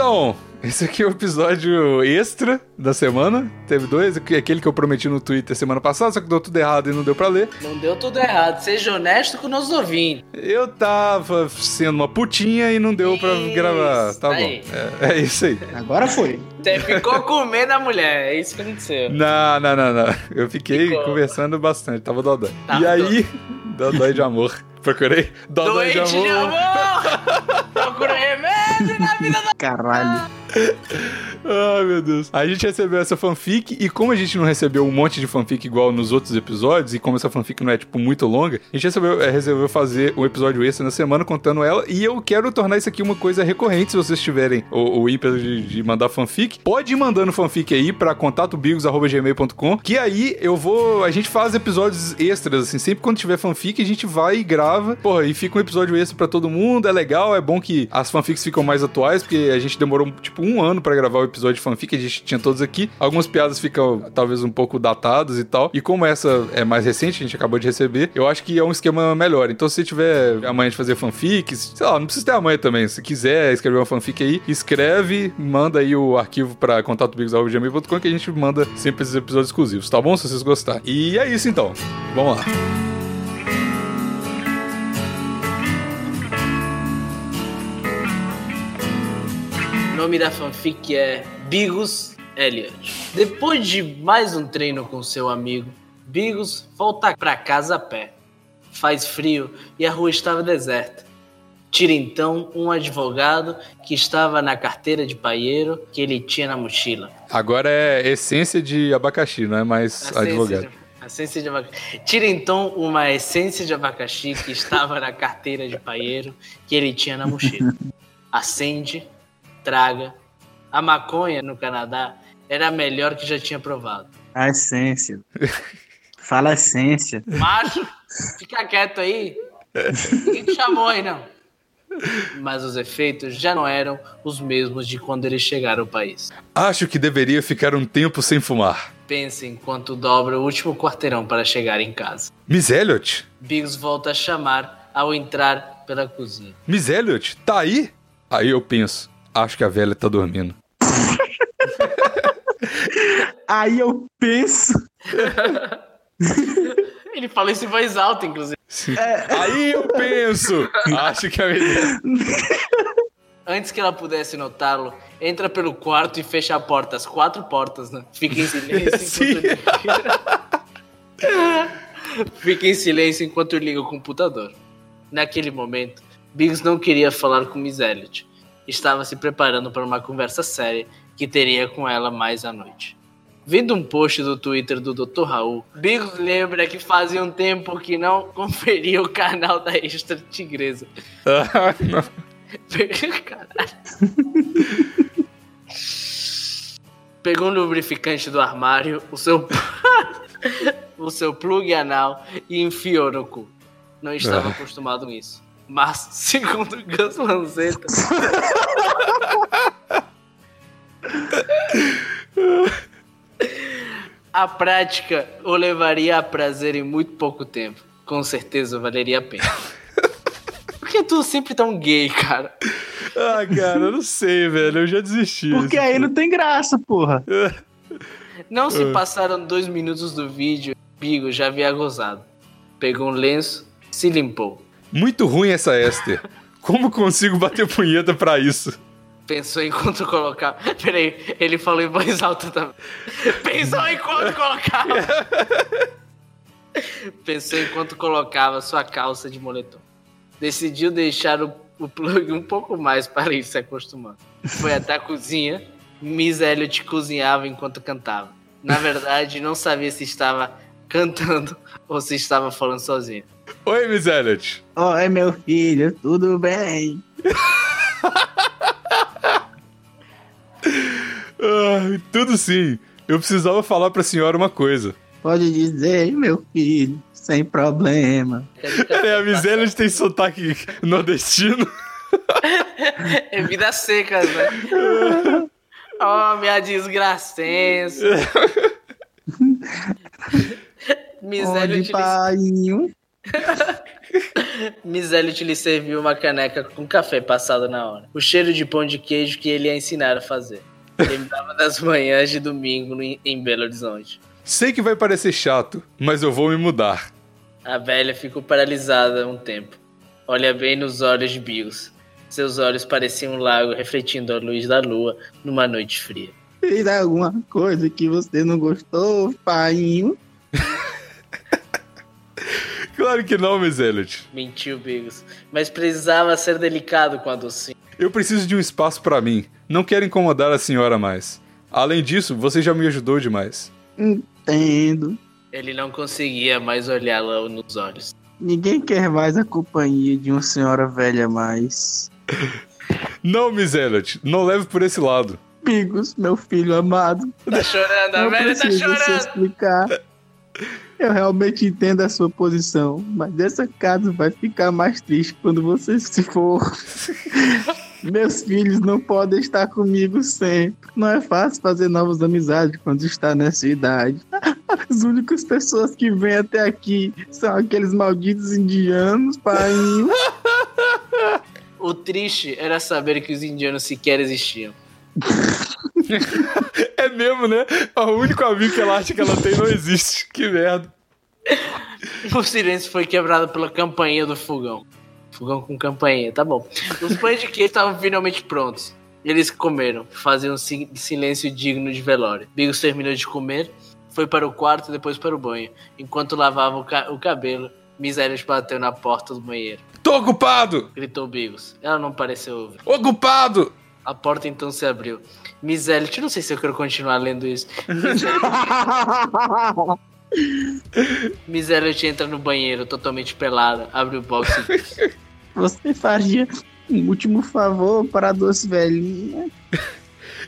Então, esse aqui é o episódio extra da semana. Teve dois, aquele que eu prometi no Twitter semana passada, só que deu tudo errado e não deu pra ler. Não deu tudo errado. Seja honesto com nossos ouvintes. Eu tava sendo uma putinha e não deu pra Isso, gravar. Tá aí. bom. É, é isso aí. Agora foi. Você ficou com medo da mulher. É isso que aconteceu. Não, não, não, não. Eu fiquei Ficou. conversando bastante, tava dodói. Tava e aí, dodói de amor. Procurei dodói Doente de amor. Procura remédio na vida da... Ai, meu Deus. A gente recebeu essa fanfic e como a gente não recebeu um monte de fanfic igual nos outros episódios e como essa fanfic não é, tipo, muito longa, a gente recebeu, é, resolveu fazer um episódio extra na semana contando ela e eu quero tornar isso aqui uma coisa recorrente se vocês tiverem o, o ímpeto de, de mandar fanfic. Pode ir mandando fanfic aí pra contatobigos.gmail.com que aí eu vou... A gente faz episódios extras, assim, sempre quando tiver fanfic a gente vai e grava. Porra, e fica um episódio extra pra todo mundo, é legal, é bom que as fanfics ficam mais atuais, porque a gente demorou, tipo, um ano pra gravar o episódio de fanfic, a gente tinha todos aqui. Algumas piadas ficam, talvez, um pouco datadas e tal. E como essa é mais recente, a gente acabou de receber, eu acho que é um esquema melhor. Então, se tiver amanhã de fazer fanfics, sei lá, não precisa ter amanhã também. Se quiser escrever uma fanfic aí, escreve, manda aí o arquivo pra contatobigos.gmail.com que a gente manda sempre esses episódios exclusivos, tá bom? Se vocês gostarem. E é isso então. Vamos lá. Nome da fanfic é Bigos Elliot. Depois de mais um treino com seu amigo, Bigos volta pra casa a pé. Faz frio e a rua estava deserta. Tira então um advogado que estava na carteira de paieiro que ele tinha na mochila. Agora é essência de abacaxi, não é mais advogado. de, essência de abacaxi. Tira então uma essência de abacaxi que estava na carteira de paieiro que ele tinha na mochila. Acende, traga. A maconha no Canadá era a melhor que já tinha provado. A essência. Fala a essência. Macho, fica quieto aí. Ninguém te chamou aí, não. Mas os efeitos já não eram os mesmos de quando eles chegaram ao país. Acho que deveria ficar um tempo sem fumar. Pense enquanto dobra o último quarteirão para chegar em casa. Miss Elliot? Biggs volta a chamar ao entrar pela cozinha. Miss Elliot, tá aí? Aí eu penso, acho que a velha tá dormindo. Aí eu penso. Ele fala isso em voz alta, inclusive. Sim. Aí eu penso, acho que a velha... Antes que ela pudesse notá-lo, entra pelo quarto e fecha a porta. As quatro portas, né? Fica em silêncio Sim. enquanto Fica em silêncio enquanto liga o computador. Naquele momento, Biggs não queria falar com Miss Elliot. Estava se preparando para uma conversa séria que teria com ela mais à noite. Vendo um post do Twitter do Dr. Raul, Biggs lembra que fazia um tempo que não conferia o canal da Extra Tigresa. Ah. Caralho. Pegou um lubrificante do armário, o seu o seu plug anal e enfiou no cu. Não estava Ah. acostumado com isso. Mas, segundo Gus Lanzetta, a prática o levaria a prazer em muito pouco tempo. Com certeza valeria a pena. Por que tu sempre tão gay, cara? Ah, cara, eu não sei, velho. Eu já desisti. Porque aí não tem graça, porra. Não se passaram dois minutos do vídeo, Bigo já havia gozado. Pegou um lenço, se limpou. Muito ruim essa Esther. Como consigo bater punheta pra isso? Pensou enquanto colocava. Peraí, ele falou em voz alta também. Pensou enquanto colocava. Pensou enquanto colocava sua calça de moletom. Decidiu deixar o, o plug um pouco mais para ir se acostumando. Foi até a cozinha. Miss Elliot cozinhava enquanto cantava. Na verdade, não sabia se estava cantando ou se estava falando sozinho. Oi, Miss Elliot. Oi, meu filho, tudo bem? Ah, tudo sim. Eu precisava falar pra senhora uma coisa. Pode dizer, meu filho, sem problema. É, a Miss Elliot tem sotaque nordestino. É vida seca, né? Oh, minha desgracença. Onde Miséria de painho? Miss Elliot lhe serviu uma caneca com café passado na hora. O cheiro de pão de queijo que ele ia ensinar a fazer. Lembrava das manhãs de domingo em Belo Horizonte. Sei que vai parecer chato, mas eu vou me mudar. A velha ficou paralisada um tempo. Olha bem nos olhos de Bigos. Seus olhos pareciam um lago refletindo a luz da lua numa noite fria. Fez alguma coisa que você não gostou, painho? Claro que não, Miss Elliot. Mentiu Bigos. Mas precisava ser delicado com a docinha. Eu preciso de um espaço pra mim. Não quero incomodar a senhora mais. Além disso, você já me ajudou demais. Entendo. Ele não conseguia mais olhá-la nos olhos. Ninguém quer mais a companhia de uma senhora velha mais. Não, Miss Elliot, não leve por esse lado. Bigos, meu filho amado. Tá chorando, a não velha tá preciso se chorando. explicar. Eu realmente entendo a sua posição, mas essa casa vai ficar mais triste quando você se for. Meus filhos não podem estar comigo sempre. Não é fácil fazer novas amizades quando está nessa idade. As únicas pessoas que vêm até aqui são aqueles malditos indianos, pai. O triste era saber que os indianos sequer existiam. É mesmo, né? O único amigo que ela acha que ela tem não existe. Que merda. O silêncio foi quebrado pela campainha do fogão. Fogão com campainha, tá bom. Os pães de queijo estavam finalmente prontos. Eles comeram, faziam um si- silêncio digno de velório. Bigos terminou de comer, foi para o quarto e depois para o banho. Enquanto lavava o, ca- o cabelo, Elliot bateu na porta do banheiro. Tô ocupado! Gritou Bigos. Ela não pareceu ouvir. Ocupado! A porta então se abriu. Miss Elliot, eu não sei se eu quero continuar lendo isso. Miss Elliot entra no banheiro totalmente pelada, abre o box e diz, Você faria um último favor para a doce velhinha?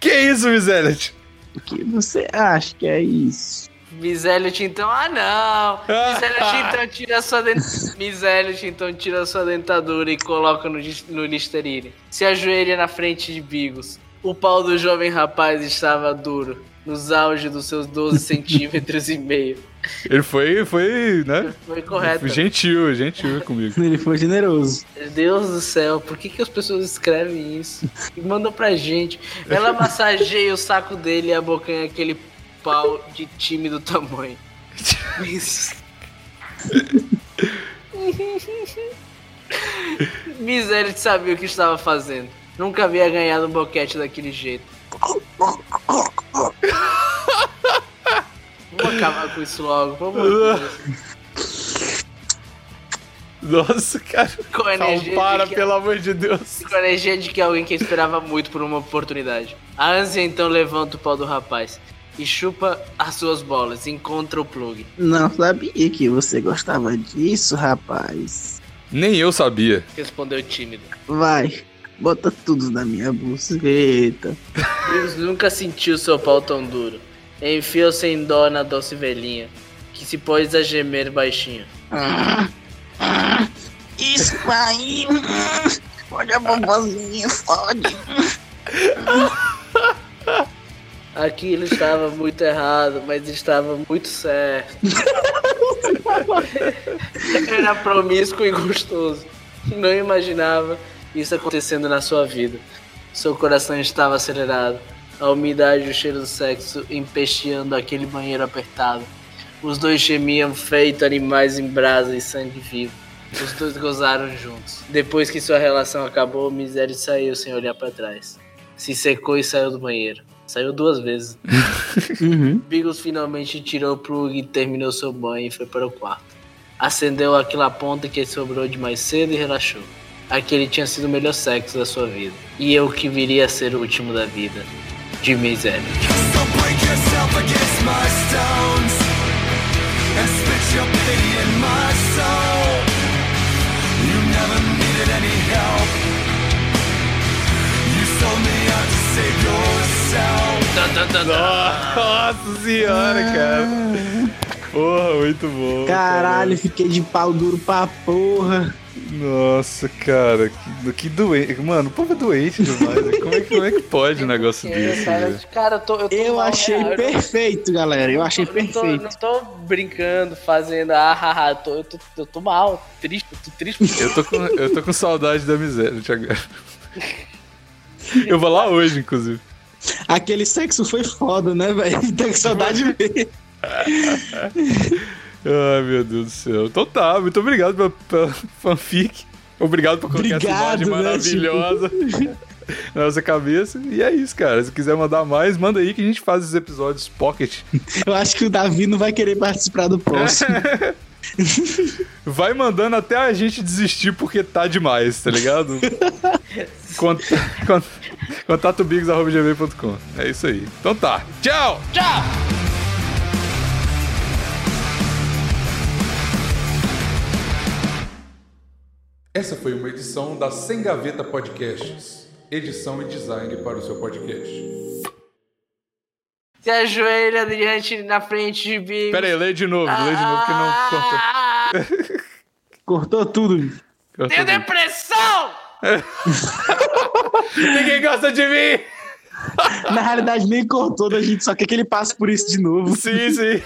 Que isso, Miss Elliot? O que você acha que é isso? Miss Elliot então, ah não! Miss Elliot então tira a sua dentadura. Então tira a sua dentadura e coloca no, no Listerine. Se ajoelha na frente de Bigos. O pau do jovem rapaz estava duro, nos auge dos seus 12 centímetros e meio. Ele foi, foi, né? Foi correto. Gentil, gentil comigo. Ele foi generoso. Deus do céu, por que, que as pessoas escrevem isso? E mandam pra gente. Ela massageia o saco dele e abocanha aquele pau de tímido tamanho. Isso. Miséria sabia o que estava fazendo. Nunca havia ganhado um boquete daquele jeito. Vamos acabar com isso logo, de. Nossa, cara. Com a Calma, energia para, de que- pelo amor de Deus. com a energia de que alguém que esperava muito por uma oportunidade. A ânsia então levanta o pau do rapaz e chupa as suas bolas. Encontra o plug. Não sabia que você gostava disso, rapaz. Nem eu sabia. Respondeu tímido. Vai, bota tudo na minha buceta. Deus nunca sentiu seu pau tão duro. Enfiou sem dó na doce velhinha, que se pôs a gemer baixinho. Ah, ah, isso aí. Olha a bombazinha, fode. Aquilo estava muito errado, mas estava muito certo. Era promíscuo e gostoso. Não imaginava isso acontecendo na sua vida. Seu coração estava acelerado. A umidade e o cheiro do sexo empesteando aquele banheiro apertado. Os dois gemiam feito animais em brasa e sangue vivo. Os dois gozaram juntos. Depois que sua relação acabou, Miséria saiu sem olhar para trás. Se secou e saiu do banheiro. Saiu duas vezes. Uhum. Bigos finalmente tirou o plug e terminou seu banho e foi para o quarto. Acendeu aquela ponta que sobrou de mais cedo e relaxou. Aquele tinha sido o melhor sexo da sua vida. E eu que viria a ser o último da vida. De Elliot. So Nossa senhora, cara. Porra, muito bom. Caralho, fiquei de pau duro pra porra. Nossa, cara, que, que doente. Mano, o povo é doente demais. né? Como é, que- como é que pode um negócio É, desse? cara, velho? cara, eu tô, eu tô Eu mal achei perfeito, galera. Eu achei eu não tô, perfeito. não tô brincando, fazendo, ah, haha, eu tô, eu tô, eu tô mal, triste, eu tô triste. Eu tô com, eu tô com saudade da miséria, Thiago. Eu vou lá hoje, inclusive. Aquele sexo foi foda, né, velho? Com saudade mesmo. Ai, meu Deus do céu. Então tá, muito obrigado pela, pela fanfic. Obrigado por colocar essa imagem Obrigado, né, maravilhosa na nossa cabeça. E é isso, cara. Se quiser mandar mais, manda aí que a gente faz os episódios pocket. Eu acho que o Davi não vai querer participar do próximo. Vai mandando até a gente desistir porque tá demais, tá ligado? Cont- cont- Contatobigos.gmail.com. É isso aí. Então tá. Tchau! Tchau! Essa foi uma edição da Sem Gaveta Podcasts. Edição e design para o seu podcast. Se ajoelha diante na frente de mim. Pera aí, lê de novo, lê de novo que não cortou. Ah, Cortou tudo. cortou Tenho tudo. depressão! Ninguém gosta de mim! Na realidade, nem cortou, a gente só quer que ele passe por isso de novo. Sim, sim.